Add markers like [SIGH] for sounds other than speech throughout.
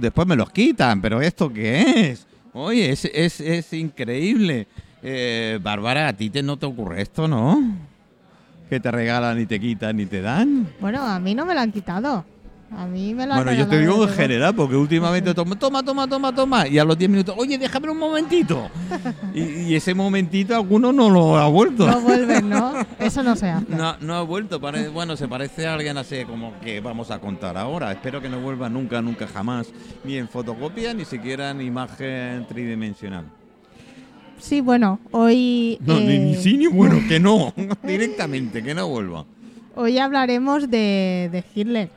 después me los quitan, pero ¿esto qué es? Oye, es, es, es increíble. Eh, Bárbara, a ti te, no te ocurre esto, ¿no? Que te regalan y te quitan y te dan. Bueno, a mí no me lo han quitado. A mí me han Bueno, yo te digo en general, porque últimamente [LAUGHS] toma, toma, toma, toma, toma. Y a los 10 minutos, oye, déjame un momentito. Y, y ese momentito alguno no lo ha vuelto. No vuelven, ¿no? Eso no se hace. No, no ha vuelto. pare- bueno, se parece a alguien así como que vamos a contar ahora. Espero que no vuelva nunca, nunca jamás. Ni en fotocopia, ni siquiera en imagen tridimensional. Sí, bueno, hoy, No, ni, ni eh, sí ni bueno, que no. [LAUGHS] Directamente, que no vuelva. hoy hablaremos de, de Hitler,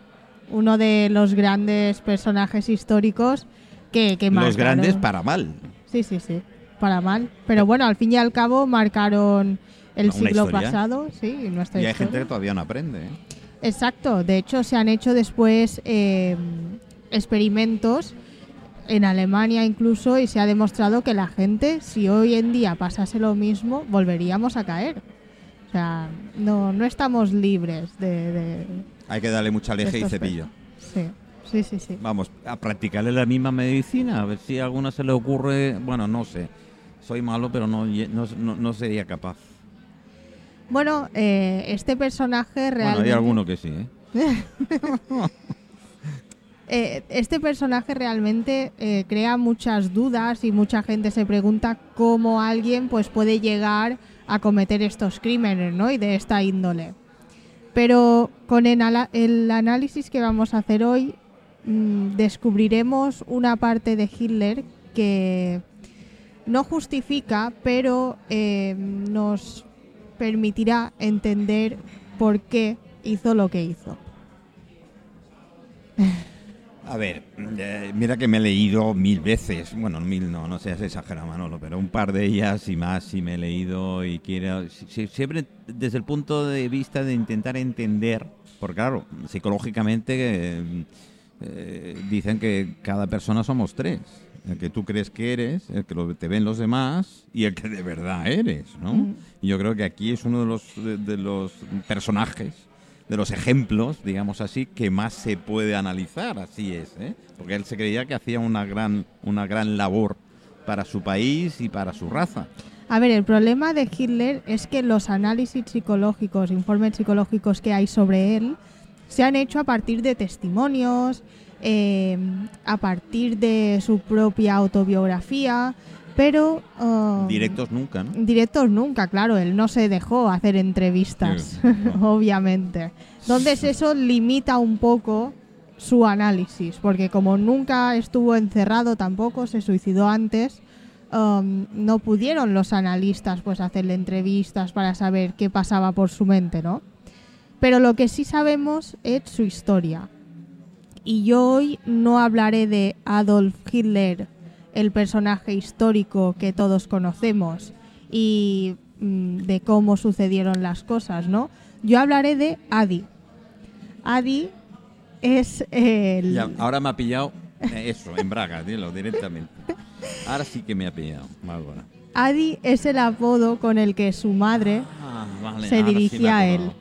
uno de los grandes personajes históricos que, que Los marcaron. grandes para mal. Sí, sí, sí, para mal. Pero bueno, al fin y al cabo marcaron el Una siglo historia. pasado, sí, y nuestra Y hay historia. gente que todavía no aprende. ¿eh? Exacto, de hecho se han hecho después eh, experimentos en Alemania incluso y se ha demostrado que la gente, si hoy en día pasase lo mismo, volveríamos a caer. O sea, no, no estamos libres de... de- Hay que darle mucha leche y cepillo. sí, sí, sí, sí. Vamos, a practicarle la misma medicina, a ver si a alguna se le ocurre. Bueno, no sé. Soy malo, pero no, no- no sería capaz. Bueno, eh, este personaje realmente... Bueno, hay alguno que sí, ¿eh? [LAUGHS] Eh, este personaje realmente eh, crea muchas dudas y mucha gente se pregunta cómo alguien pues puede llegar a cometer estos crímenes, ¿no? Y de esta índole. Pero con el, análisis que vamos a hacer hoy mm, descubriremos una parte de Hitler que no justifica, pero eh, nos permitirá entender por qué hizo lo que hizo. [LAUGHS] A ver, eh, mira que me he leído mil veces, bueno, mil no, no seas exagerado Manolo, pero un par de ellas y más sí me he leído y quiero, si- si- siempre desde el punto de vista de intentar entender, porque claro, psicológicamente eh, eh, dicen que cada persona somos tres, el que tú crees que eres, el que te ven los demás y el que de verdad eres, ¿no? Mm. Y yo creo que aquí es uno de los, de, de los personajes de los ejemplos, digamos así, que más se puede analizar, así es, ¿eh? porque él se creía que hacía una gran, una gran labor para su país y para su raza. A ver, el problema de Hitler es que los análisis psicológicos, informes psicológicos que hay sobre él, se han hecho a partir de testimonios, eh, a partir de su propia autobiografía, pero... um, Directos nunca, ¿no? Directos nunca, claro, él no se dejó hacer entrevistas, Sí, [LAUGHS] obviamente. Entonces eso limita un poco su análisis, porque como nunca estuvo encerrado tampoco, se suicidó antes, um, no pudieron los analistas pues hacerle entrevistas para saber qué pasaba por su mente, ¿no? Pero lo que sí sabemos es su historia. Y yo hoy no hablaré de Adolf Hitler, el personaje histórico que todos conocemos y mm, de cómo sucedieron las cosas, ¿no? Yo hablaré de Adi. Adi es el... Ya, ahora me ha pillado eh, eso, en Braga, dilo directamente. Ahora sí que me ha pillado, Bárbara. Adi es el apodo con el que su madre Ah, vale, se sí dirigía a él.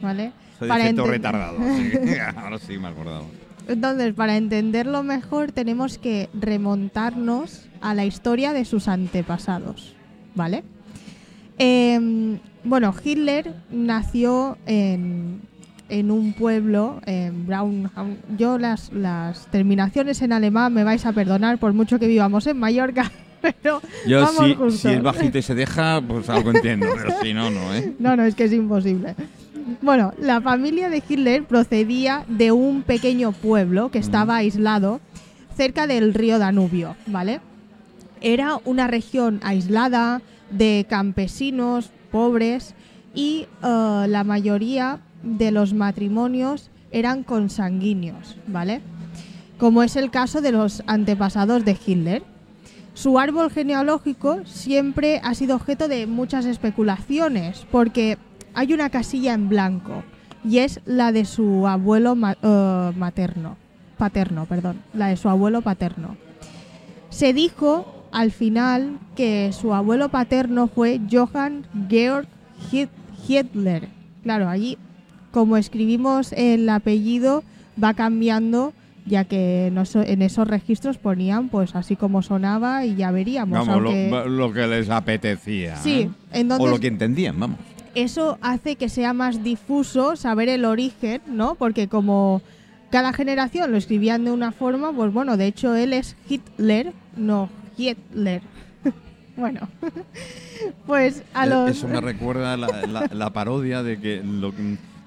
¿Vale? Soy Para retardado, así que [LAUGHS] ahora sí me he acordado. Entonces, para entenderlo mejor, tenemos que remontarnos a la historia de sus antepasados, ¿vale? Em, bueno, Hitler nació en, en un pueblo, en Braunhaun. Yo las, las terminaciones en alemán me vais a perdonar por mucho que vivamos en Mallorca, [LAUGHS] pero Yo vamos sí, juntos. si es bajito y se deja, pues algo entiendo, pero si no, no, ¿eh? No, no, es que es imposible. Bueno, la familia de Hitler procedía de un pequeño pueblo que estaba aislado cerca del río Danubio, ¿vale? Era una región aislada de campesinos pobres y eh, la mayoría de los matrimonios eran consanguíneos, ¿vale? Como es el caso de los antepasados de Hitler. Su árbol genealógico siempre ha sido objeto de muchas especulaciones, porque hay una casilla en blanco y es la de su abuelo ma- eh, materno, paterno, perdón, la de su abuelo paterno. Se dijo al final que su abuelo paterno fue Johann Georg Hit- Hitler. Claro, allí, como escribimos el apellido, va cambiando ya que en, eso- en esos registros ponían pues así como sonaba y ya veríamos. Vamos, lo, que les apetecía. Sí, ¿eh? entonces o lo que entendían, vamos. Eso hace que sea más difuso saber el origen, ¿no? Porque como cada generación lo escribían de una forma, pues bueno, de hecho él es Hitler, no Hitler. [LAUGHS] bueno, [LAUGHS] pues a Eh, los... Eso me [LAUGHS] recuerda la, la- la parodia de que lo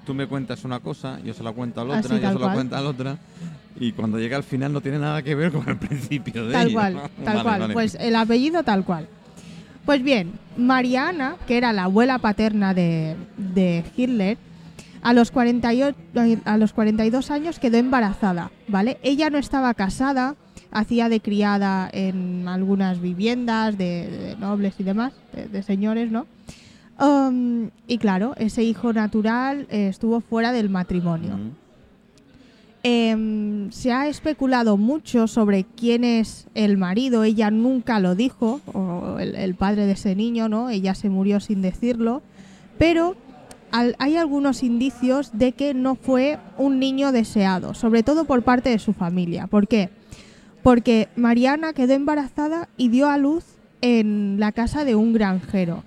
tú me cuentas una cosa, yo se la cuento al Así, otra, yo tal se la cuento al otra, y cuando llega al final no tiene nada que ver con el principio de Tal ella. cual, tal Vale, cual. vale. Pues el apellido tal cual. Pues bien, Mariana, que era la abuela paterna de, Hitler, a los, 48, a los 42 años quedó embarazada, ¿vale? Ella no estaba casada, hacía de criada en algunas viviendas de, nobles y demás, de, señores, ¿no? Um, y claro, ese hijo natural eh, estuvo fuera del matrimonio. Em, se ha especulado mucho sobre quién es el marido. Ella nunca lo dijo, o el, el padre de ese niño, ¿no? Ella se murió sin decirlo. Pero al- hay algunos indicios de que no fue un niño deseado, sobre todo por parte de su familia. ¿Por qué? Porque Mariana quedó embarazada y dio a luz en la casa de un granjero.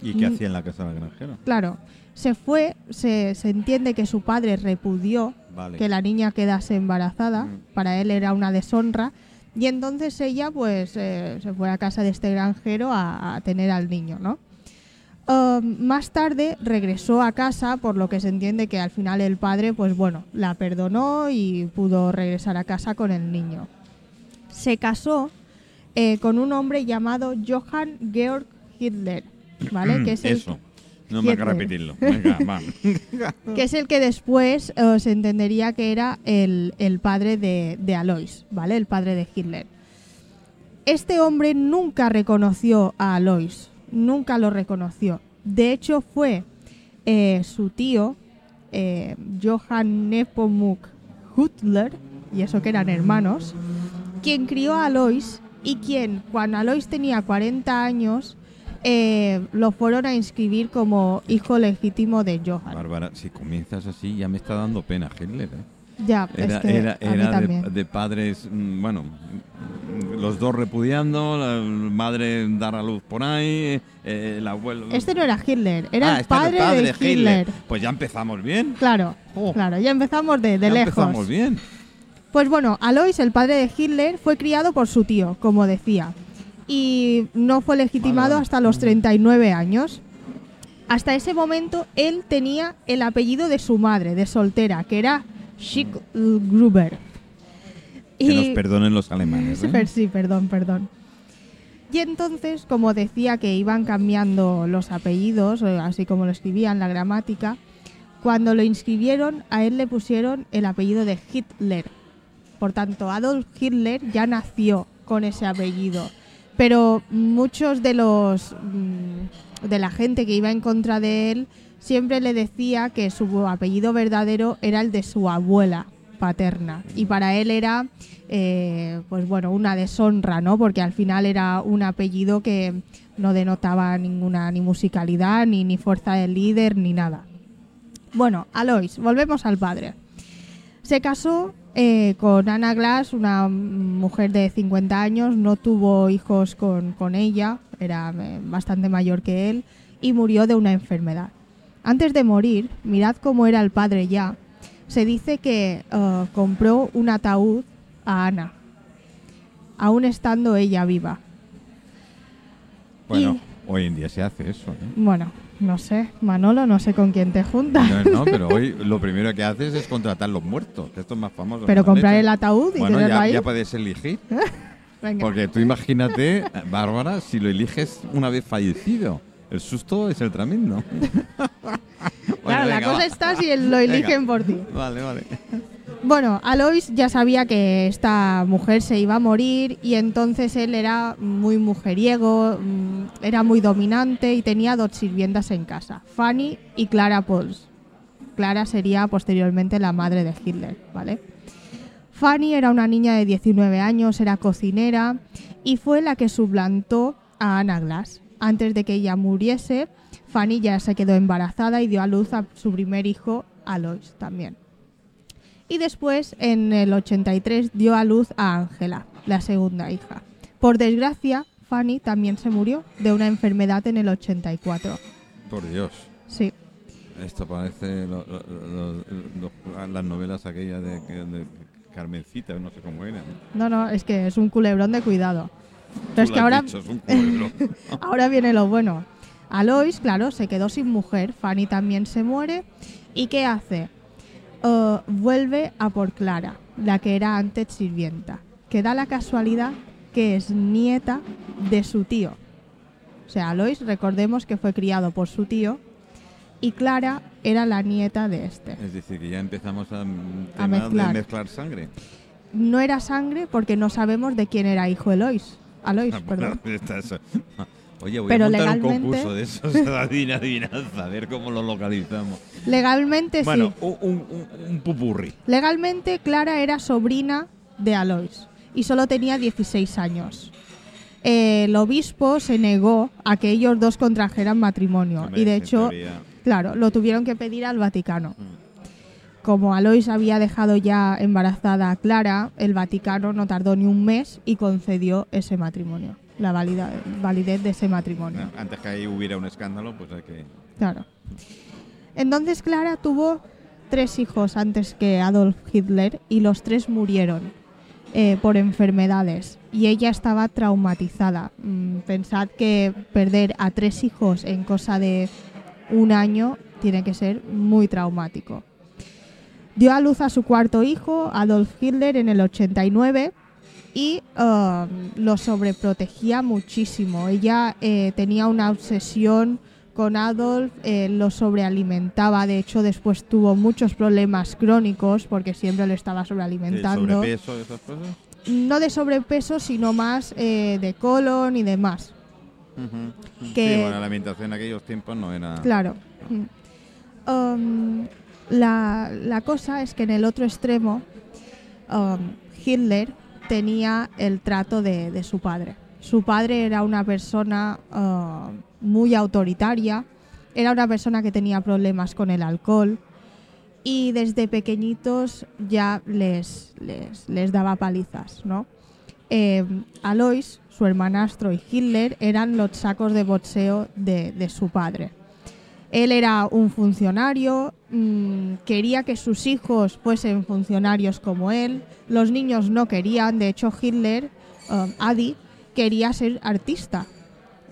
¿Y qué Mm. hacía en la casa del granjero? Claro, se fue, se, se entiende que su padre repudió Vale. que la niña quedase embarazada. Mm. Para él era una deshonra. Y entonces ella, pues, eh, se fue a casa de este granjero a, a tener al niño, ¿no? Um, más tarde regresó a casa, por lo que se entiende que al final el padre, pues bueno, la perdonó y pudo regresar a casa con el niño. Se casó eh, con un hombre llamado Johann Georg Hitler, ¿vale? que es el, Eso. No me hagas Hitler. repetirlo. Venga, [LAUGHS] va. que es el que después se entendería que era el, el padre de, de Alois, ¿vale? El padre de Hitler. Este hombre nunca reconoció a Alois, nunca lo reconoció. De hecho, fue eh, su tío, eh, Johann Nepomuk Hitler, y eso que eran hermanos, quien crió a Alois y quien, cuando Alois tenía 40 años, eh, lo fueron a inscribir como hijo legítimo de Johann. Bárbara, si comienzas así ya me está dando pena Hitler. ¿eh? Ya, Era, es que era, a mí era de, padres, mm, bueno, mm, los dos repudiando, la madre dar a luz por ahí, eh, el abuelo... Este no era Hitler, era Ah, el este era padre, de Hitler. Pues ya empezamos bien. Claro, Oh. claro, ya empezamos de, de ya lejos. empezamos bien. Pues bueno, Alois, el padre de Hitler, fue criado por su tío, como decía, y no fue legitimado Vale, hasta los 39 años. Hasta ese momento él tenía el apellido de su madre, de soltera, que era Schick Gruber. Que nos perdonen los alemanes. Sí, ¿eh? sí, perdón, perdón. Y entonces, como decía que iban cambiando los apellidos, eh, así como lo escribían, la gramática, cuando lo inscribieron, a él le pusieron el apellido de Hitler. Por tanto, Adolf Hitler ya nació con ese apellido. Pero muchos de los mm, de la gente que iba en contra de él siempre le decía que su apellido verdadero era el de su abuela paterna. Y para él era eh, pues bueno una deshonra no porque al final era un apellido que no denotaba ninguna ni musicalidad ni ni fuerza de líder ni nada. Bueno Alois volvemos al padre. Se casó eh, con Ana Glass, una mujer de 50 años, no tuvo hijos con, con ella, era eh, bastante mayor que él, y murió de una enfermedad. Antes de morir, mirad cómo era el padre ya, se dice que eh, compró un ataúd a Ana, aún estando ella viva. Bueno, hoy en día se hace eso. ¿eh? Bueno, no sé, Manolo, no sé con quién te juntas, No, no, pero hoy [LAUGHS] lo primero que haces es contratar los muertos, que esto es más famoso. pero la comprar el ataúd y Bueno, tenerlo ya, ahí. ya puedes elegir. [LAUGHS] Venga. Porque tú imagínate, Bárbara, si lo eliges una vez fallecido. El susto es el tremendo. [LAUGHS] Bueno, Claro, la venga, cosa va. está si lo eligen por ti. Vale, vale. Bueno, Alois ya sabía que esta mujer se iba a morir y entonces él era muy mujeriego, mm, era muy dominante y tenía dos sirvientas en casa, Fanny y Clara Pauls. Clara sería posteriormente la madre de Hitler, ¿vale? Fanny era una niña de 19 años, era cocinera y fue la que suplantó a Anna Glass. Antes de que ella muriese, Fanny ya se quedó embarazada y dio a luz a su primer hijo, Alois, también. Y después, en el 83, dio a luz a Ángela, la segunda hija. Por desgracia, Fanny también se murió de una enfermedad en el 84. Por Dios. Sí, Esto parece lo- lo- lo- lo- las novelas aquellas de, de Carmencita, no sé cómo eran. no, no, es que es un culebrón de cuidado. Pero es que ahora, dicho, es un culebrón. [LAUGHS] ahora viene lo bueno. Alois, claro, se quedó sin mujer. Fanny también se muere. ¿Y qué hace? Vuelve a por Clara, la que era antes sirvienta. Que da la casualidad que es nieta de su tío. O sea, Alois, recordemos que fue criado por su tío. Y Clara era la nieta de este. Es decir, que ya empezamos a, mm, A mezclar. de mezclar sangre. No era sangre porque no sabemos de quién era hijo Elois. Alois, Ah, perdón. [LAUGHS] Oye, voy Pero a montar legalmente- un concurso de esos de [LAUGHS] adivina- adivinanza, a ver cómo lo localizamos. Legalmente Bueno, sí. un, un, un- un pupurri. Legalmente Clara era sobrina de Alois y solo tenía 16 años. El obispo se negó a que ellos dos contrajeran matrimonio Hombre, y de hecho, teoría, claro, lo tuvieron que pedir al Vaticano. mm, Como Alois había dejado ya embarazada a Clara, el Vaticano no tardó ni un mes y concedió ese matrimonio, la valida- validez de ese matrimonio. Antes que ahí hubiera un escándalo, pues hay que... Claro. Entonces Clara tuvo tres hijos antes que Adolf Hitler y los tres murieron eh, por enfermedades y ella estaba traumatizada. Mm, pensad que perder a tres hijos en cosa de un año tiene que ser muy traumático. Dio a luz a su cuarto hijo, Adolf Hitler, en el 89 y um, lo sobreprotegía muchísimo. Ella eh, tenía una obsesión con Adolf, eh, lo sobrealimentaba. De hecho, después tuvo muchos problemas crónicos porque siempre lo estaba ¿El sobrealimentando. sobrepeso, esas cosas? No de sobrepeso, sino más eh, de colon y demás. Que- Sí, bueno, la alimentación en aquellos tiempos no era... Claro. Um, la, la cosa es que en el otro extremo, um, Hitler tenía el trato de, su padre. Su padre era una persona uh, muy autoritaria, era una persona que tenía problemas con el alcohol y desde pequeñitos ya les, les, les daba palizas, ¿no? Eh, Alois, su hermanastro y Hitler eran los sacos de boxeo de, de su padre. Él era un funcionario, mm, quería que sus hijos fuesen funcionarios como él. Los niños no querían, de hecho Hitler, um, Adi, quería ser artista.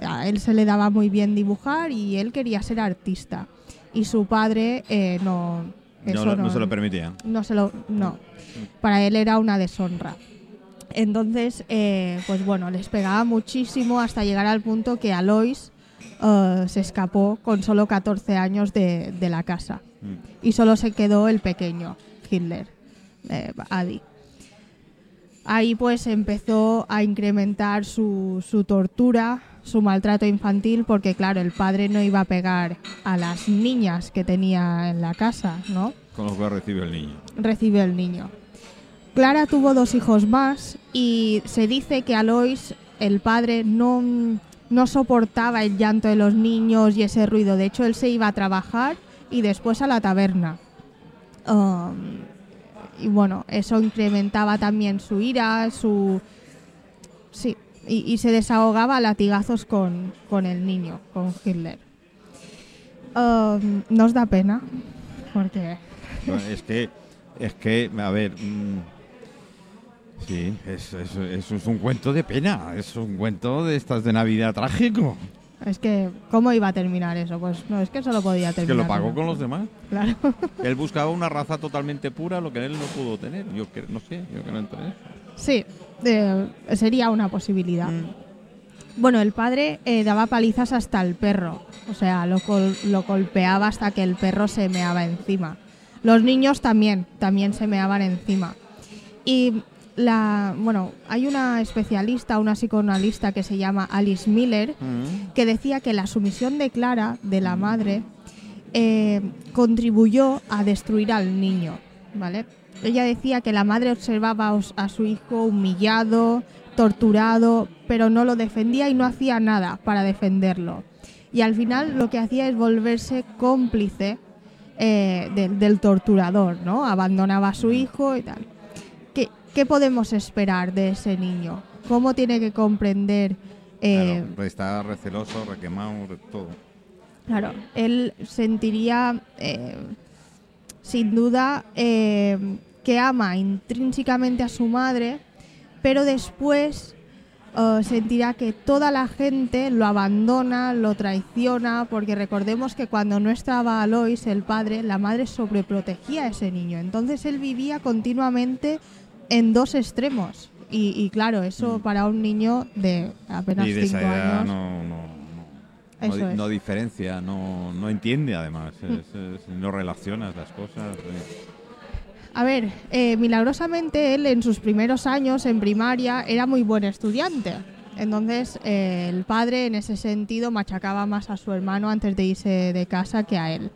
A él se le daba muy bien dibujar y él quería ser artista. Y su padre eh, no, No, eso lo- no se lo permitía. no se lo no para él era una deshonra entonces eh, pues bueno les pegaba muchísimo hasta llegar al punto que Alois eh, se escapó con solo 14 años de, de la casa Mm. y solo se quedó el pequeño Hitler eh, Adi ahí pues empezó a incrementar su, su tortura su maltrato infantil porque claro el padre no iba a pegar a las niñas que tenía en la casa no Con lo cual recibe el niño. recibe el niño. Clara tuvo dos hijos más y se dice que Alois, el padre, no, no soportaba el llanto de los niños y ese ruido. De hecho, él se iba a trabajar y después a la taberna. Um, y bueno, eso incrementaba también su ira, su... Sí, y, se desahogaba a latigazos con, con el niño, con Hitler. Um, nos da pena, porque... Es que, es que, a ver, mm, sí, es- es- eso es un cuento de pena, es un cuento de estas de Navidad trágico. Es que, ¿cómo iba a terminar eso? Pues no, es que solo podía Es que terminar. lo pagó ¿no? con los demás. Claro. [LAUGHS] Él buscaba una raza totalmente pura, lo que él no pudo tener. Yo que, no sé, yo creo en todo eso. sí, eh, sería una posibilidad. Mm. Bueno, el padre eh, daba palizas hasta el perro. O sea, lo, gol- lo golpeaba hasta que el perro se meaba encima. Los niños también, también se meaban encima. Y la, bueno, hay una especialista, una psicoanalista que se llama Alice Miller, Mm. que decía que la sumisión de Clara, de la madre, eh, contribuyó a destruir al niño, ¿vale? Ella decía que la madre observaba a su hijo humillado, torturado, pero no lo defendía y no hacía nada para defenderlo. Y al final lo que hacía es volverse cómplice eh, del, del torturador, ¿no? Abandonaba a su hijo y tal. ¿Qué, podemos esperar de ese niño? ¿Cómo tiene que comprender? eh, Claro, está receloso, requemado, re- todo. Claro, él sentiría eh, sin duda eh, que ama intrínsecamente a su madre, pero después eh, sentirá que toda la gente lo abandona, lo traiciona, porque recordemos que cuando no estaba Alois, el padre, la madre sobreprotegía a ese niño. Entonces él vivía continuamente en dos extremos. Y, y claro, eso Mm. para un niño de apenas y de esa 5 edad años. no, no, no, no no diferencia, no, no entiende además, es- es- no relacionas las cosas. eh. A ver, eh, milagrosamente él en sus primeros años en primaria era muy buen estudiante. Entonces eh, el padre en ese sentido machacaba más a su hermano antes de irse de casa que a él.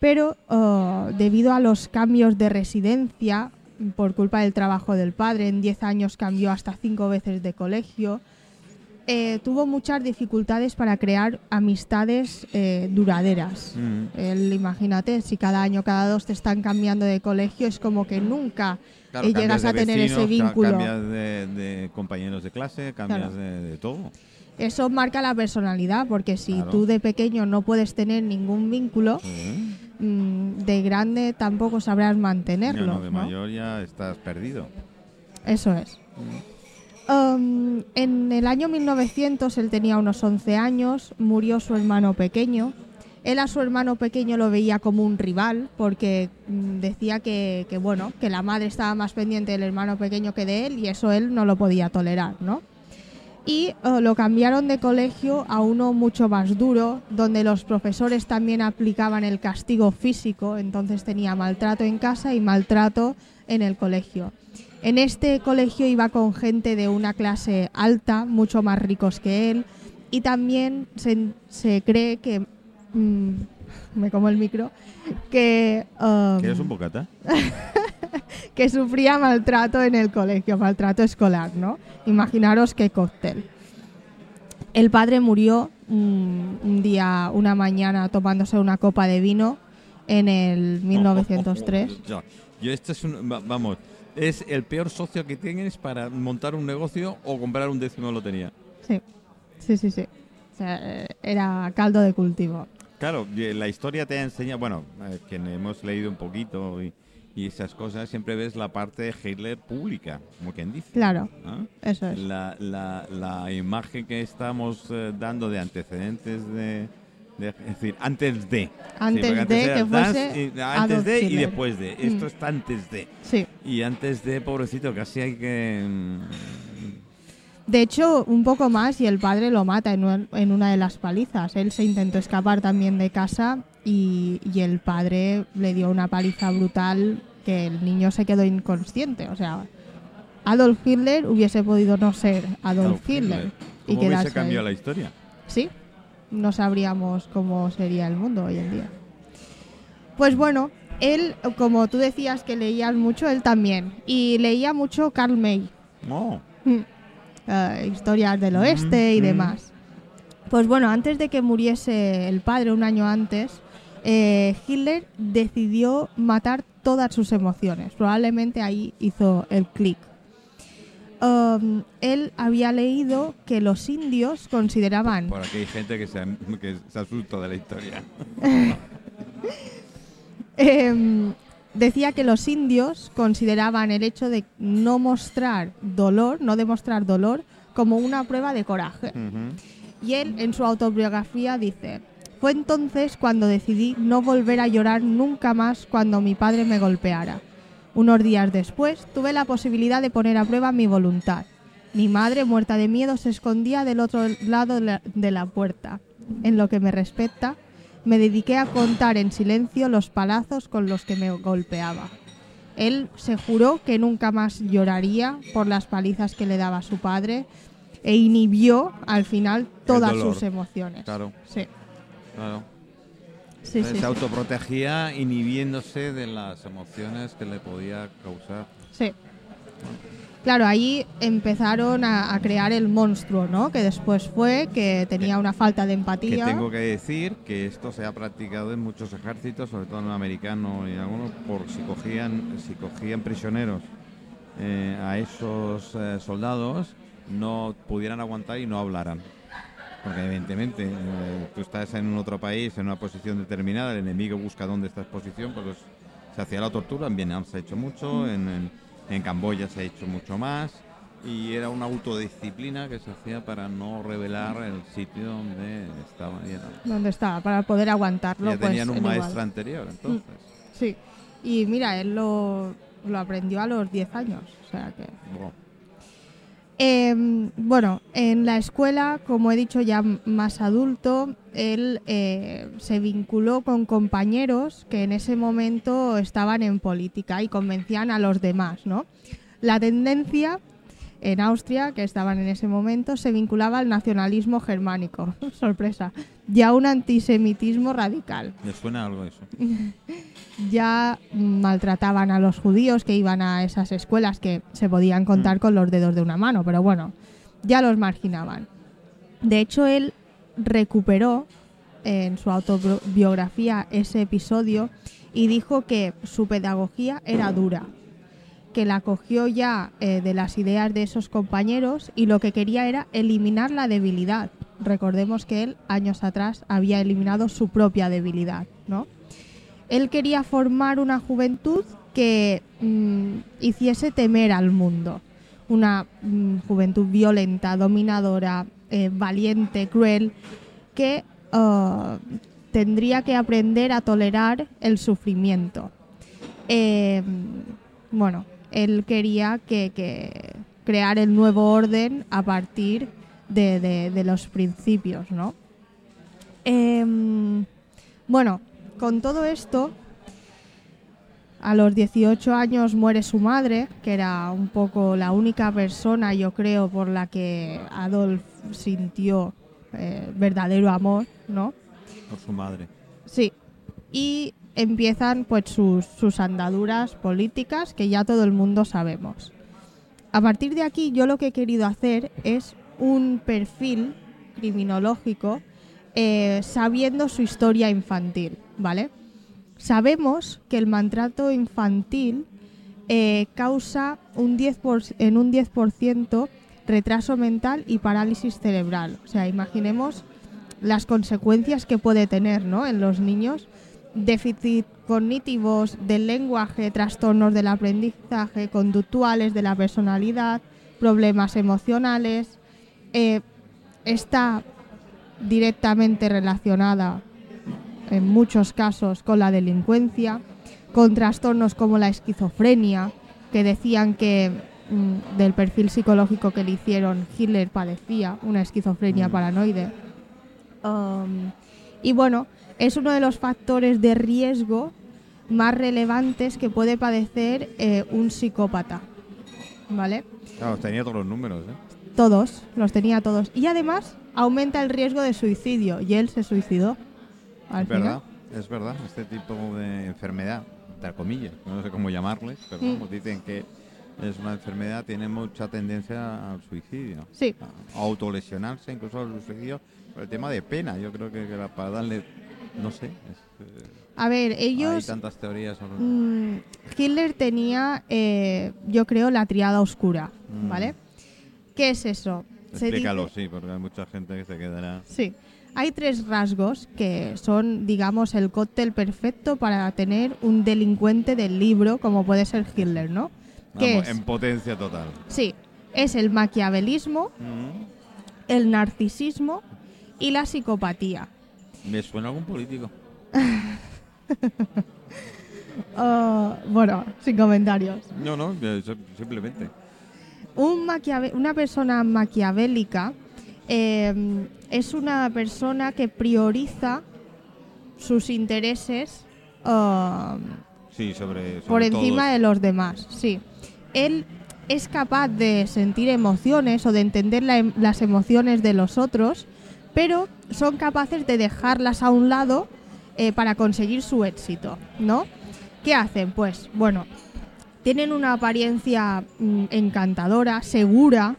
Pero oh, debido a los cambios de residencia, por culpa del trabajo del padre, en 10 años cambió hasta 5 veces de colegio, eh, tuvo muchas dificultades para crear amistades eh, duraderas. Mm. Él, imagínate, si cada año, cada dos te están cambiando de colegio, es como que nunca Claro, eh, llegas a tener ese vecinos, vínculo. Cambias de, de compañeros de clase, cambias Claro. de, de todo. Eso marca la personalidad, porque si Claro. tú de pequeño no puedes tener ningún vínculo, mm, de grande tampoco sabrás mantenerlo. no, de ¿no? mayor ya estás perdido. Eso es. Um, en el año 1900, él tenía unos 11 años, murió su hermano pequeño. Él a su hermano pequeño lo veía como un rival porque mm, decía que, que, bueno, que la madre estaba más pendiente del hermano pequeño que de él y eso él no lo podía tolerar, ¿no? Y eh, lo cambiaron de colegio a uno mucho más duro, donde los profesores también aplicaban el castigo físico, entonces tenía maltrato en casa y maltrato en el colegio. En este colegio iba con gente de una clase alta, mucho más ricos que él, y también se, se cree que... mm, [LAUGHS] me como el micro, que... um, ¿Quieres un bocata? [LAUGHS] [LAUGHS] que sufría maltrato en el colegio, maltrato escolar, ¿no? Imaginaros qué cóctel. El padre murió mm, un día, una mañana, tomándose una copa de vino en el 1903. [LAUGHS] Yo, yo esto es un, va- vamos, es el peor socio que tienes para montar un negocio o comprar un décimo de lotería. Sí, sí, sí, sí. O sea, eh, era caldo de cultivo. Claro, la historia te enseña, bueno, eh, quien hemos leído un poquito y, y esas cosas, siempre ves la parte de Hitler pública, como quien dice. Claro, ¿no? eso es. La, la, la imagen que estamos eh, dando de antecedentes de, de- Es decir, antes de. Antes de era que fuese y- antes de y después de. Esto Mm. está antes de. Sí. Y antes de, pobrecito, casi hay que. mm, De hecho, un poco más y el padre lo mata en, en una de las palizas. Él se intentó escapar también de casa y, y el padre le dio una paliza brutal que el niño se quedó inconsciente. O sea, Adolf Hitler hubiese podido no ser Adolf, Adolf Hitler, y ¿Cómo quedarse hubiese cambiado la historia? Sí, no sabríamos cómo sería el mundo hoy en día. Pues bueno, él, como tú decías que leías mucho, él también. Y leía mucho Karl May. No. [LAUGHS] eh, historias del oeste y Mm, mm. demás. Pues bueno, antes de que muriese el padre, un año antes, eh, Hitler decidió matar todas sus emociones. Probablemente ahí hizo el clic. Um, él había leído que los indios consideraban Por aquí hay gente que se, que se asusta de la historia. [LAUGHS] Em, decía que los indios consideraban el hecho de no mostrar dolor, no demostrar dolor, como una prueba de coraje. Y él en su autobiografía dice, fue entonces cuando decidí no volver a llorar nunca más cuando mi padre me golpeara. Unos días después tuve la posibilidad de poner a prueba mi voluntad. Mi madre, muerta de miedo, se escondía del otro lado de la- puerta. En lo que me respecta, me dediqué a contar en silencio los palazos con los que me golpeaba. Él se juró que nunca más lloraría por las palizas que le daba su padre e inhibió al final todas sus emociones. Claro, Sí, claro. sí, sí. se autoprotegía inhibiéndose de las emociones que le podía causar. Sí. Claro, ahí empezaron a, a crear el monstruo, ¿no? Que después fue que tenía una falta de Que empatía. tengo que decir que esto se ha practicado en muchos ejércitos, sobre todo en el americano y algunos, por si cogían, si cogían prisioneros eh, a esos eh, soldados, no pudieran aguantar y no hablaran. Porque evidentemente eh, tú estás en otro país, en una posición determinada, el enemigo busca dónde está esa posición, pues se hacía la tortura, en Vietnam se ha hecho mucho, en, en, en Camboya se ha hecho mucho más, y era una autodisciplina que se hacía para no revelar el sitio donde era- ¿Dónde estaba? Para poder aguantarlo. ya pues, tenían un el igual. maestro anterior, entonces. Sí. Y mira, él lo, lo aprendió a los 10 años. O sea que. Bueno, Eh, bueno, en la escuela, como he dicho ya más adulto, él eh, se vinculó con compañeros que en ese momento estaban en política y convencían a los demás, ¿no? La tendencia en Austria, que estaban en ese momento, se vinculaba al nacionalismo germánico, [LAUGHS] sorpresa, y a un antisemitismo radical ¿Le suena algo eso? [LAUGHS] ya maltrataban a los judíos que iban a esas escuelas que se podían contar Mm. con los dedos de una mano, pero bueno, ya los marginaban. De hecho, él recuperó en su autobiografía ese episodio y dijo que su pedagogía era dura, que la cogió ya eh, de las ideas de esos compañeros y lo que quería era eliminar la debilidad. Recordemos que él años atrás había eliminado su propia debilidad, ¿no? Él quería formar una juventud que mm, hiciese temer al mundo. Una mm, juventud violenta, dominadora, eh, valiente, cruel, que ah, tendría que aprender a tolerar el sufrimiento. Eh, bueno, él quería que, que crear el nuevo orden a partir de, de- de los principios, ¿no? Em, bueno, con todo esto, a los 18 años muere su madre, que era un poco la única persona, yo creo, por la que Adolf sintió eh, verdadero amor, ¿no? Por su madre. Sí. Y empiezan pues sus, sus andaduras políticas que ya todo el mundo sabemos. A partir de aquí yo lo que he querido hacer es un perfil criminológico eh, sabiendo su historia infantil, ¿vale? Sabemos que el maltrato infantil eh, causa un 10 por- en un 10% retraso mental y parálisis cerebral. O sea, imaginemos las consecuencias que puede tener ¿no? en los niños. Déficit cognitivos del lenguaje, trastornos del aprendizaje, conductuales de la personalidad, problemas emocionales. eh, está directamente relacionada en muchos casos con la delincuencia, con trastornos como la esquizofrenia, que decían que mm, del perfil psicológico que le hicieron Hitler padecía una esquizofrenia Mm. paranoide. Um, y bueno, es uno de los factores de riesgo más relevantes que puede padecer eh, un psicópata. ¿Vale? Claro, tenía todos los números, ¿eh? Todos, los tenía todos. Y además aumenta el riesgo de suicidio. Y él se suicidó. al Es final. verdad, es verdad. Este tipo de enfermedad, entre comillas, no sé cómo llamarles, pero Mm. dicen que es una enfermedad, tiene mucha tendencia al suicidio. Sí, A autolesionarse, incluso al suicidio, por el tema de pena. Yo creo que, que la- para darle, no sé, es, eh, a ver, hay ellos... tantas teorías sobre... Mm, Hitler tenía, eh, yo creo, la triada oscura, Mm. ¿vale? ¿Qué es eso? Explícalo, dice- sí, porque hay mucha gente que se quedará... Sí. Hay tres rasgos que son, digamos, el cóctel perfecto para tener un delincuente del libro, como puede ser Hitler, ¿no? ¿Qué Vamos, es? en potencia total. Sí, es el maquiavelismo, Mm. el narcisismo y la psicopatía. ¿Me suena algún político? [LAUGHS] Ah, bueno, sin comentarios. No, no, sim- simplemente. Un una persona maquiavélica eh, es una persona que prioriza sus intereses ah, Sí, sobre, por encima todos. de los demás. Sí. Él es capaz de sentir emociones o de entender la em- las emociones de los otros, pero son capaces de dejarlas a un lado eh, para conseguir su éxito, ¿no? ¿Qué hacen? Pues, bueno, tienen una apariencia mm, encantadora, segura,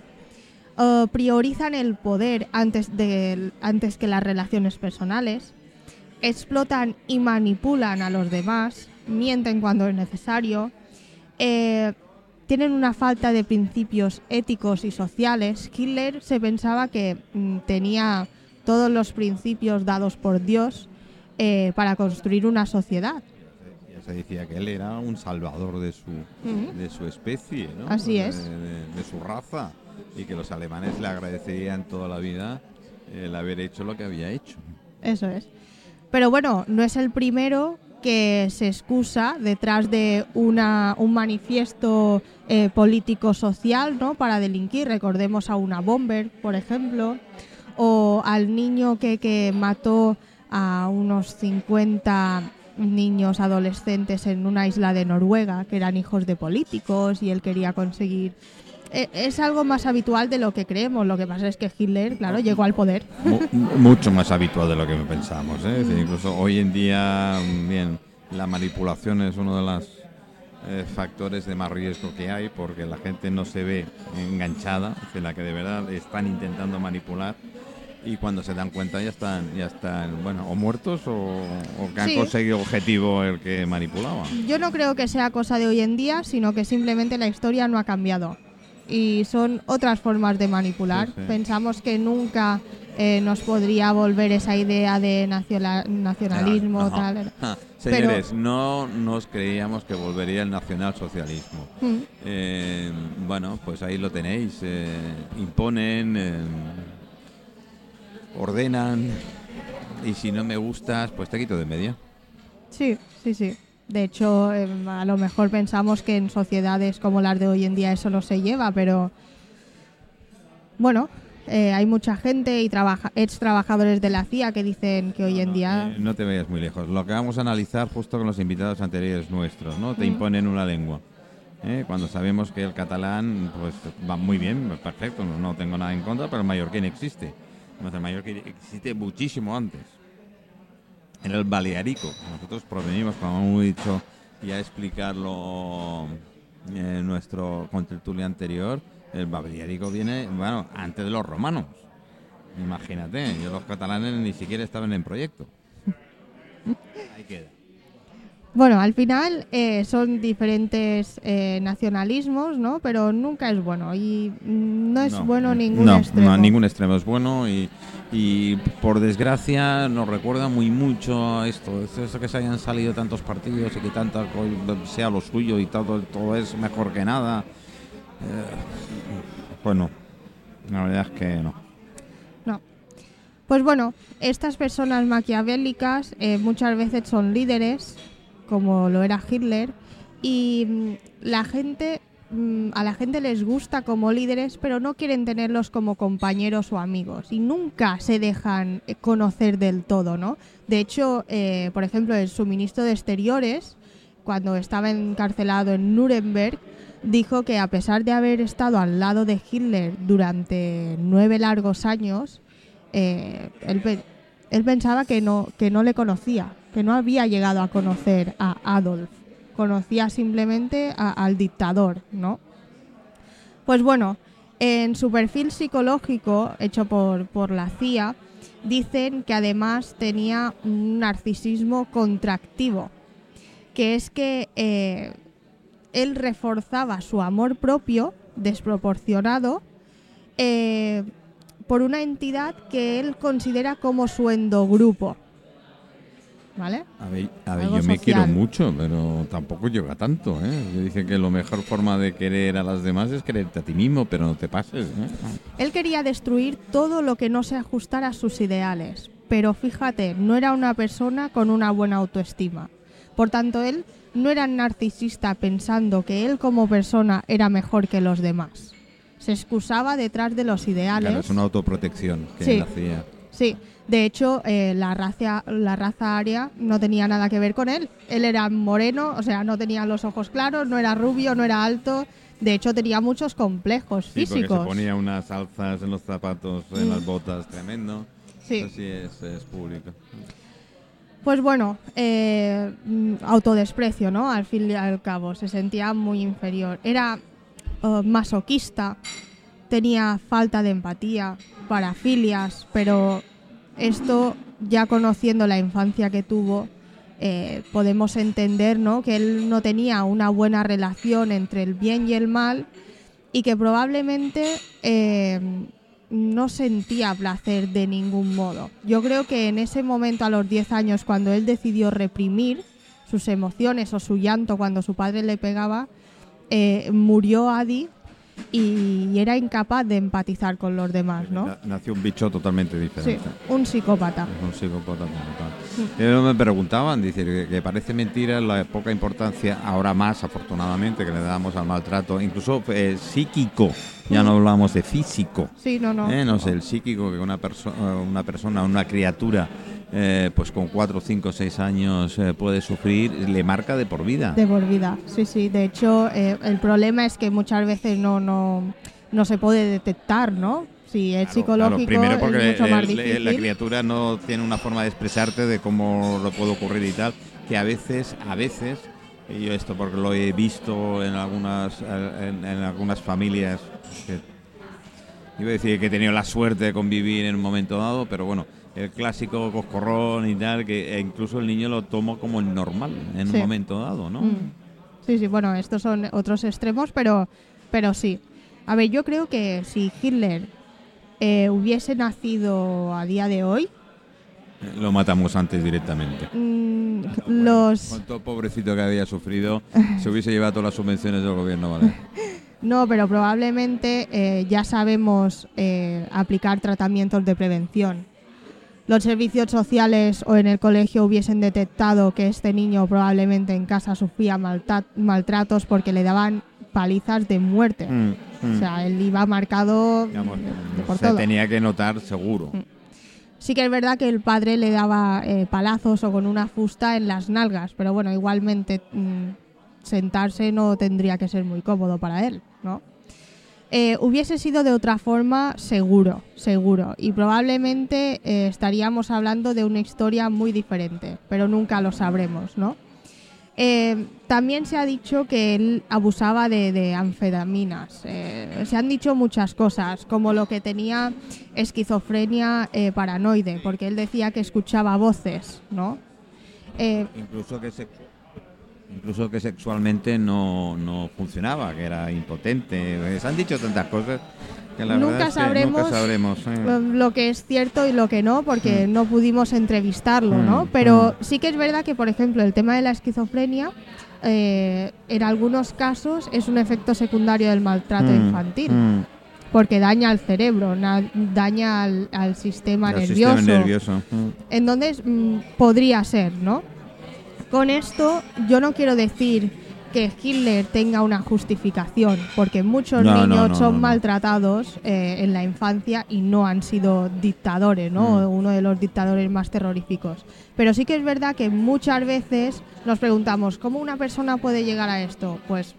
eh, priorizan el poder antes, de, antes que las relaciones personales, explotan y manipulan a los demás, mienten cuando es necesario, eh, tienen una falta de principios éticos y sociales. Hitler se pensaba que mm, tenía todos los principios dados por Dios eh, para construir una sociedad. Ya se decía que él era un salvador de su, de su especie, ¿no? Así De- es. De, de su raza. Y que los alemanes le agradecerían toda la vida el haber hecho lo que había hecho. Eso es. Pero bueno, no es el primero que se excusa detrás de una, un manifiesto eh, político-social ¿no? para delinquir. Recordemos a una bomber, por ejemplo, o al niño que, que mató a unos 50 niños adolescentes en una isla de Noruega, que eran hijos de políticos y él quería conseguir... Eh, Es algo más habitual de lo que creemos. Lo que pasa es que Hitler, claro, llegó al poder. Mu- mucho más habitual de lo que pensamos. ¿eh? Incluso hoy en día, bien, la manipulación es uno de los eh, factores de más riesgo que hay porque la gente no se ve enganchada, decir, la que de verdad están intentando manipular y cuando se dan cuenta ya están, ya están, bueno, o muertos o, o que han Sí. conseguido objetivo el que manipulaba. Yo no creo que sea cosa de hoy en día, sino que simplemente la historia no ha cambiado. Y son otras formas de manipular. Sí, sí. Pensamos que nunca eh, nos podría volver esa idea de nacional- nacionalismo, No. tal. [LAUGHS] Ah, Señores, no nos creíamos que volvería el nacionalsocialismo. Mm, Eh, bueno, pues ahí lo tenéis. eh, imponen, ordenan. Y si no me gustas, pues te quito de medio. Sí, sí, sí. De hecho, eh, a lo mejor pensamos que en sociedades como las de hoy en día eso no se lleva, pero bueno, eh, hay mucha gente y trabaja ex trabajadores de la CIA que dicen que hoy en día Eh, no te vayas muy lejos. Lo que vamos a analizar justo con los invitados anteriores nuestros, ¿no? Te Mm. imponen una lengua. ¿eh? Cuando sabemos que el catalán, pues va muy bien, perfecto, no, no tengo nada en contra, pero el mallorquín existe. Además, el mallorquín existe muchísimo antes. Era el balearico. Nosotros provenimos, como hemos dicho, ya a explicarlo en nuestro contertulio anterior, el balearico viene, bueno, antes de los romanos. Imagínate, yo los catalanes ni siquiera estaban en proyecto. Ahí queda. Bueno, al final eh, son diferentes eh, nacionalismos, ¿no? Pero nunca es bueno y no es No, bueno ningún no, extremo. No, ningún extremo es bueno y, y por desgracia nos recuerda muy mucho a esto. Es Eso que se hayan salido tantos partidos y que tanta sea lo suyo y todo, todo es mejor que nada. Eh, pues no, la verdad es que no. No. Pues bueno, estas personas maquiavélicas eh, muchas veces son líderes, como lo era Hitler, y mm, la gente mm, a la gente les gusta como líderes, pero no quieren tenerlos como compañeros o amigos y nunca se dejan eh, conocer del todo, ¿no? De hecho, eh, por ejemplo, el suministro de exteriores, cuando estaba encarcelado en Nuremberg, dijo que a pesar de haber estado al lado de Hitler durante nueve largos años, eh, él, él pensaba que no, que no le conocía, que no había llegado a conocer a Adolf. Conocía simplemente al dictador, ¿no? Pues bueno, en su perfil psicológico, hecho por, por la CIA, dicen que además tenía un narcisismo contractivo, que es que eh, él reforzaba su amor propio, desproporcionado, eh, por una entidad que él considera como su endogrupo. ¿Vale? A ver, a ver, yo me social. quiero mucho, pero tampoco llega tanto. ¿eh? Dicen que la mejor forma de querer a las demás es quererte a ti mismo, pero no te pases. ¿eh? Él quería destruir todo lo que no se ajustara a sus ideales, pero fíjate, no era una persona con una buena autoestima. Por tanto, él no era narcisista pensando que él como persona era mejor que los demás. Se excusaba detrás de los ideales. Claro, es una autoprotección que Sí. él hacía. Sí, de hecho, eh, la, raza, la raza aria no tenía nada que ver con él. Él era moreno, o sea, no tenía los ojos claros, no era rubio, no era alto. De hecho, tenía muchos complejos Sí, porque físicos. se ponía unas alzas en los zapatos, en Mm. las botas, tremendo. Sí. Eso sí es, es público. Pues bueno, eh, autodesprecio, ¿no? Al fin y al cabo, se sentía muy inferior. Era eh, masoquista, tenía falta de empatía, parafilias, pero esto, ya conociendo la infancia que tuvo, eh, podemos entender ¿no? que él no tenía una buena relación entre el bien y el mal y que probablemente eh, no sentía placer de ningún modo. Yo creo que en ese momento, a los 10 años, cuando él decidió reprimir sus emociones o su llanto cuando su padre le pegaba, eh, murió Adi y era incapaz de empatizar con los demás, ¿no? Na- Nació un bicho totalmente Sí, diferente. un psicópata. Es un psicópata como tal. Pero me preguntaban, dice, que, que parece mentira la poca importancia, ahora más afortunadamente, que le damos al maltrato, incluso eh, psíquico, ya no hablamos de físico. Sí, no, no. Eh, no sé, el psíquico que una, perso- eh, una persona, una criatura, eh, pues con 4, 5, 6 años eh, puede sufrir, le marca de por vida. De por vida, sí, sí. De hecho, eh, el problema es que muchas veces no, no, no se puede detectar, ¿no? Si es Claro, psicológico, claro. Primero porque es mucho más el- difícil. la criatura no tiene una forma de expresarte de cómo lo puede ocurrir y tal, que a veces, a veces, y yo esto porque lo he visto en algunas, en, en algunas familias, que iba a decir que he tenido la suerte de convivir en un momento dado, pero bueno, el clásico coscorrón y tal, que e incluso el niño lo toma como el normal en Sí. un momento dado, ¿no? Mm. Sí, sí, bueno, estos son otros extremos, pero, pero sí. A ver, yo creo que si Hitler eh, hubiese nacido a día de hoy, Lo matamos antes directamente. mm, los... Con todo pobrecito que había sufrido, se hubiese llevado todas las subvenciones del gobierno, ¿vale? [LAUGHS] No, pero probablemente eh, ya sabemos eh, aplicar tratamientos de prevención. Los servicios sociales o en el colegio hubiesen detectado que este niño probablemente en casa sufría maltratos porque le daban palizas de muerte. Mm, mm. O sea, él iba marcado Digamos, de por se todo. tenía que notar seguro. Mm. Sí que es verdad que el padre le daba eh, palazos o con una fusta en las nalgas, pero bueno, igualmente sentarse no tendría que ser muy cómodo para él, ¿no? Eh, hubiese sido de otra forma seguro, seguro, y probablemente eh, estaríamos hablando de una historia muy diferente, pero nunca lo sabremos, ¿no? Eh, también se ha dicho que él abusaba de, anfetaminas. Se han dicho muchas cosas, como lo que tenía esquizofrenia paranoide, porque él decía que escuchaba voces, ¿no? Incluso que sexu- incluso que sexualmente no, no funcionaba, que era impotente. Se han dicho tantas cosas que la Nunca verdad es que sabremos, nunca sabremos. ¿eh? eh, lo que es cierto y lo que no, porque no pudimos entrevistarlo, ¿no? Mm, Pero sí que es verdad que, por ejemplo, el tema de la esquizofrenia, eh, en algunos casos es un efecto secundario del maltrato Mm, infantil. mm. porque daña al cerebro, daña al, al sistema, nervioso. sistema nervioso. mm. Entonces, mm, podría ser, ¿no? Con esto, yo no quiero decir que Hitler tenga una justificación, porque muchos No, niños no, son no, maltratados eh, en la infancia y no han sido dictadores, ¿no? Mm. Uno de los dictadores más terroríficos. Pero sí que es verdad que muchas veces nos preguntamos, ¿cómo una persona puede llegar a esto? Pues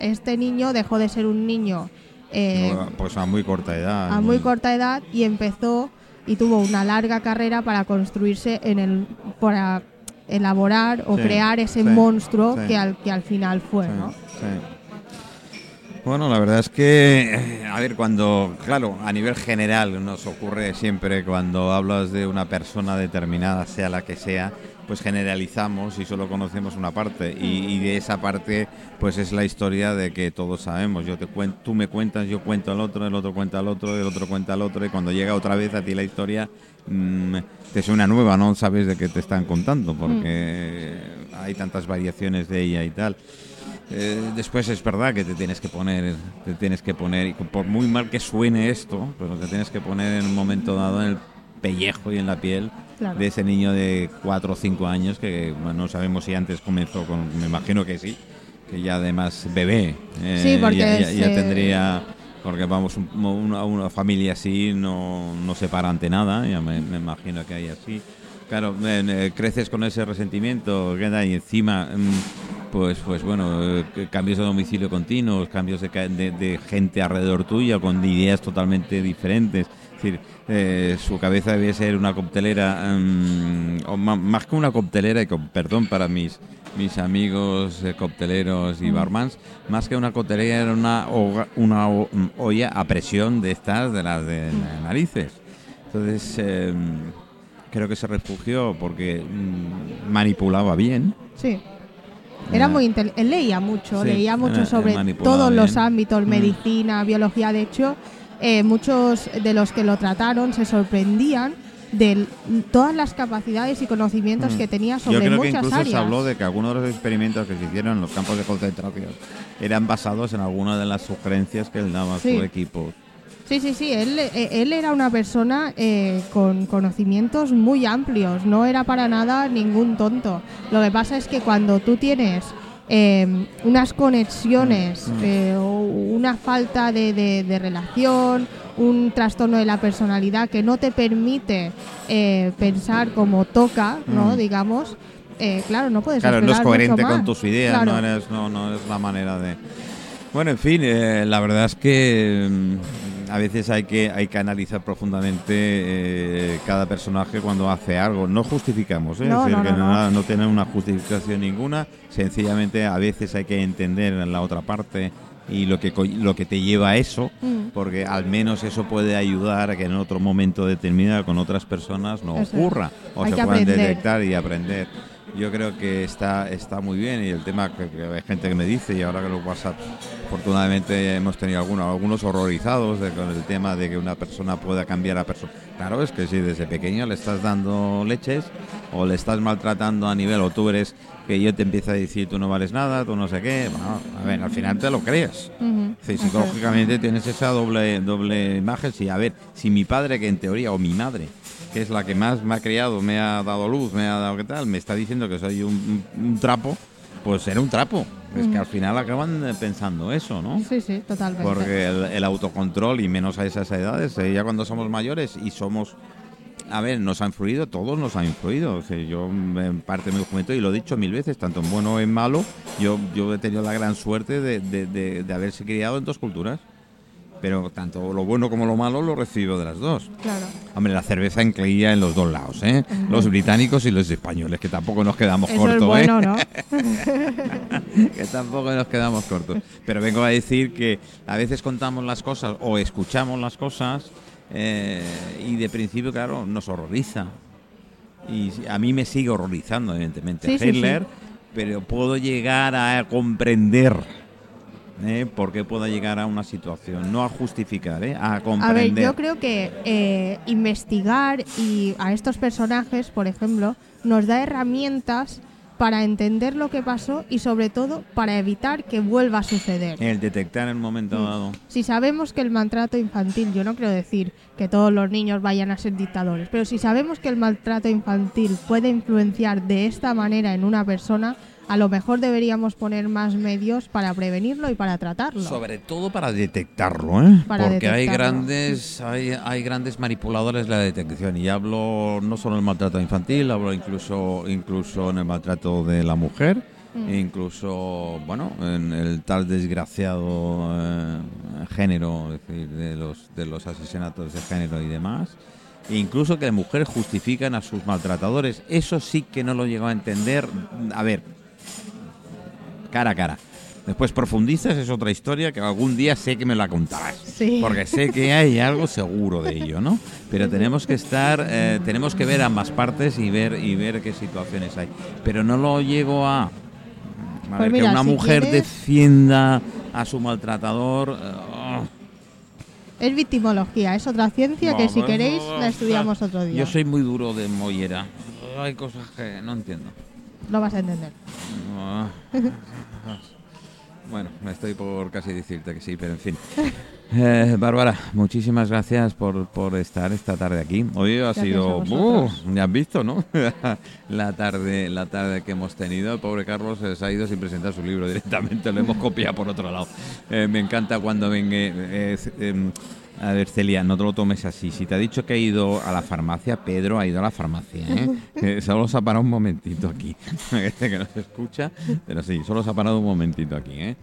este niño dejó de ser un niño eh, Pues a muy corta edad. a muy corta edad y empezó y tuvo una larga carrera para construirse en el para elaborar o Sí, crear ese sí, monstruo sí. que al que al final fue, ¿no? Bueno, la verdad es que, eh, a ver, cuando, claro, a nivel general nos ocurre siempre cuando hablas de una persona determinada, sea la que sea, pues generalizamos y solo conocemos una parte. Y, y de esa parte, pues es la historia de que todos sabemos. Yo te tú me cuentas, yo cuento al otro, el otro cuenta al otro, el otro cuenta al otro, y cuando llega otra vez a ti la historia, mm, te suena nueva, no sabes de qué te están contando, porque hay tantas variaciones de ella y tal. Eh, después es verdad que te tienes que poner, te tienes que poner, y por muy mal que suene esto, pero te tienes que poner en un momento dado en el pellejo y en la piel Claro. de ese niño de 4 o 5 años que bueno, no sabemos si antes comenzó con, me imagino que sí, que ya además bebé, eh, Sí, porque ya, ya- ya se- tendría, porque vamos, un- una, una familia así no, no se para ante nada, ya me, me imagino que hay así. Claro, eh, creces con ese resentimiento, queda y encima mm, pues, pues bueno, eh, cambios de domicilio continuos, cambios de, de, gente alrededor tuya con ideas totalmente diferentes. Es decir, eh, su cabeza debe ser una coctelera, mm, o más que una coctelera, y con perdón para mis mis amigos eh, cocteleros y barmans, más que una coctelera era una, una olla a presión de estas, de las de narices. Entonces, em, creo que se refugió porque mm, manipulaba bien. Sí. Era muy él leía mucho, leía mucho sobre todos los ámbitos, mm. medicina, biología. De hecho, eh, muchos de los que lo trataron se sorprendían de todas las capacidades y conocimientos mm. que tenía sobre Yo creo que incluso se habló de que algunos de los experimentos que se hicieron en los campos de concentración eran basados en algunas de las sugerencias que él daba a su equipo. Sí, sí, sí, él, eh, él era una persona eh, con conocimientos muy amplios, no era para nada ningún tonto. Lo que pasa es que cuando tú tienes eh, unas conexiones, mm. una falta de, relación, un trastorno de la personalidad que no te permite pensar como toca, ¿no? Mm. Digamos, claro, no puedes Claro, no es coherente con tus ideas, no, eres, no, no es la manera de... Bueno, en fin, la verdad es que mm, a veces hay que, hay que analizar profundamente eh, cada personaje cuando hace algo. No justificamos, ¿eh? no, es decir, que no, no, una justificación ninguna. Sencillamente a veces hay que entender en la otra parte y lo que, lo que te lleva a eso, mm. porque al menos eso puede ayudar a que en otro momento determinado con otras personas no ocurra o se puedan detectar y aprender yo creo que está está muy bien y el tema que, hay gente que me dice y ahora que lo pasa afortunadamente hemos tenido algunos algunos horrorizados con el tema de que una persona pueda cambiar a persona claro es que si desde pequeño le estás dando leches o le estás maltratando a nivel o tú eres que yo te empiezo a decir tú no vales nada tú no sé qué bueno, a ver al final te lo crees. Psicológicamente tienes esa doble doble imagen. Si a ver si mi padre que en teoría o mi madre que es la que más me ha criado, me ha dado luz, me ha dado qué tal, me está diciendo que soy un, trapo, pues era un trapo. Es que al final acaban pensando eso, ¿no? Sí, sí, totalmente. Porque el, autocontrol, y menos a esas edades, eh, ya cuando somos mayores y somos... A ver, nos ha influido, todos nos ha influido. O sea, yo, en parte de mi juventud, y lo he dicho mil veces, tanto en bueno o en malo, yo, yo he tenido la gran suerte de, de, de haberse criado en dos culturas pero tanto lo bueno como lo malo lo recibo de las dos. Claro. Hombre, la cerveza encleía en los dos lados, ¿eh? Los británicos y los españoles, que tampoco nos quedamos cortos, es bueno, ¿no? [LAUGHS] que tampoco nos quedamos cortos. Pero vengo a decir que a veces contamos las cosas o escuchamos las cosas eh, y de principio, claro, nos horroriza. Y a mí me sigue horrorizando, evidentemente, Hitler, pero puedo llegar a comprender ¿eh? porque pueda llegar a una situación, no a justificar, ¿eh? a comprender. A ver, yo creo que eh, investigar y a estos personajes, por ejemplo, nos da herramientas para entender lo que pasó y sobre todo para evitar que vuelva a suceder. El detectar el momento mm. dado. Si sabemos que el maltrato infantil, yo no quiero decir que todos los niños vayan a ser dictadores, pero si sabemos que el maltrato infantil puede influenciar de esta manera en una persona, a lo mejor deberíamos poner más medios para prevenirlo y para tratarlo. Sobre todo para detectarlo, ¿eh? Porque hay grandes, hay, hay grandes manipuladores de la detección. Y hablo no solo en el maltrato infantil, hablo incluso, incluso en el maltrato de la mujer. Mm. E incluso, bueno, en el tal desgraciado eh, género, es decir, de los, de los asesinatos de género y demás. E incluso que las mujeres justifican a sus maltratadores. Eso sí que no lo llego a entender. A ver, cara a cara. Después profundizas, es otra historia que algún día sé que me la contarás. Porque sé que hay algo seguro de ello, ¿no? Pero tenemos que estar, eh, tenemos que ver ambas partes y ver, y ver qué situaciones hay. Pero no lo llego a... A pues ver, que una mujer defienda a su maltratador... Eh, es victimología, es otra ciencia que si pues queréis la estudiamos otro día. Yo soy muy duro de mollera. Hay cosas que no entiendo. Lo vas a entender. [LAUGHS] bueno, me estoy por casi decirte que sí, pero en fin. Eh, Bárbara, muchísimas gracias por, por, estar esta tarde aquí. Hoy ha sido, ya has visto, ¿no? [LAUGHS] la tarde, la tarde que hemos tenido. El pobre Carlos se ha ido sin presentar su libro directamente, lo hemos copiado por otro lado. Eh, me encanta cuando ven, em, A ver, Celia, no te lo tomes así. Si te ha dicho que ha ido a la farmacia, Pedro ha ido a la farmacia. ¿eh? Que [LAUGHS] solo se ha parado un momentito aquí. [LAUGHS] Este que nos escucha, pero sí, solo se ha parado un momentito aquí. ¿eh?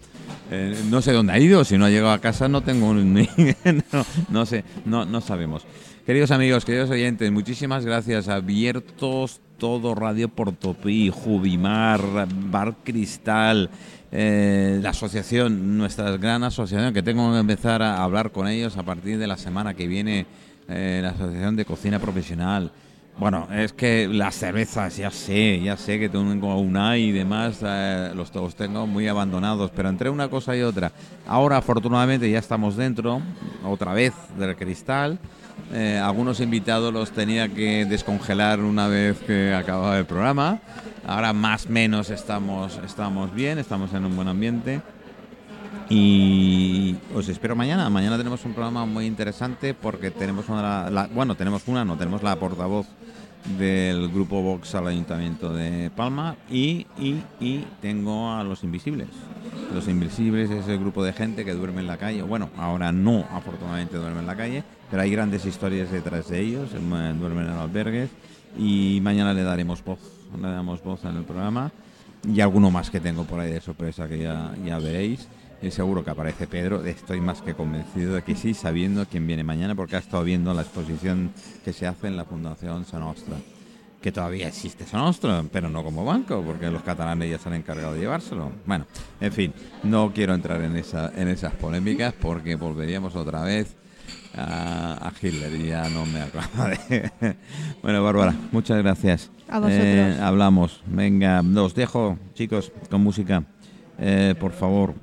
Eh, no sé dónde ha ido. Si no ha llegado a casa, no tengo ni. [LAUGHS] no, no sé, no, no sabemos. Queridos amigos, queridos oyentes, muchísimas gracias. Abiertos todo Radio Portopí, Jubimar, Bar Cristal, eh, la asociación, nuestra gran asociación, que tengo que empezar a hablar con ellos a partir de la semana que viene, eh, la Asociación de Cocina Profesional. Bueno, es que las cervezas, ya sé, ya sé que tengo una y demás, eh, los, los tengo muy abandonados, pero entre una cosa y otra, ahora afortunadamente ya estamos dentro, otra vez del cristal, algunos invitados los tenía que descongelar una vez que acababa el programa. Ahora más menos estamos, estamos bien, estamos en un buen ambiente. Y os espero mañana. Mañana tenemos un programa muy interesante porque tenemos una, la, bueno, tenemos una, no, tenemos la portavoz del grupo Vox al Ayuntamiento de Palma y, y, y tengo a los invisibles. Los invisibles es el grupo de gente que duerme en la calle. Bueno, ahora no, afortunadamente duerme en la calle, pero hay grandes historias detrás de ellos. Duermen en albergues y mañana le daremos voz, le damos voz en el programa y alguno más que tengo por ahí de sorpresa que ya, ya veréis. Y seguro que aparece Pedro, estoy más que convencido de que sí, sabiendo quién viene mañana, porque ha estado viendo la exposición que se hace en la Fundación Sanostra. Que todavía existe Sanostra, pero no como banco, porque los catalanes ya se han encargado de llevárselo. Bueno, en fin, no quiero entrar en, esa, en esas polémicas porque volveríamos otra vez a, Hitler y ya no me acabo de... [LAUGHS] bueno, Bárbara, muchas gracias. Eh, hablamos. Venga, os dejo, chicos, con música. Eh, por favor,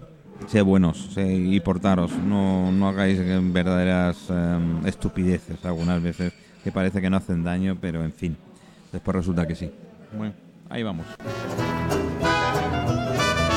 sé buenos y portaros. No, no hagáis verdaderas eh, estupideces algunas veces que parece que no hacen daño, pero en fin. Después resulta que sí. Bueno, ahí vamos.